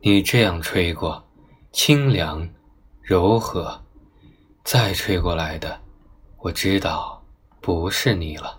你这样吹过清凉柔和再吹过来的我知道不是你了。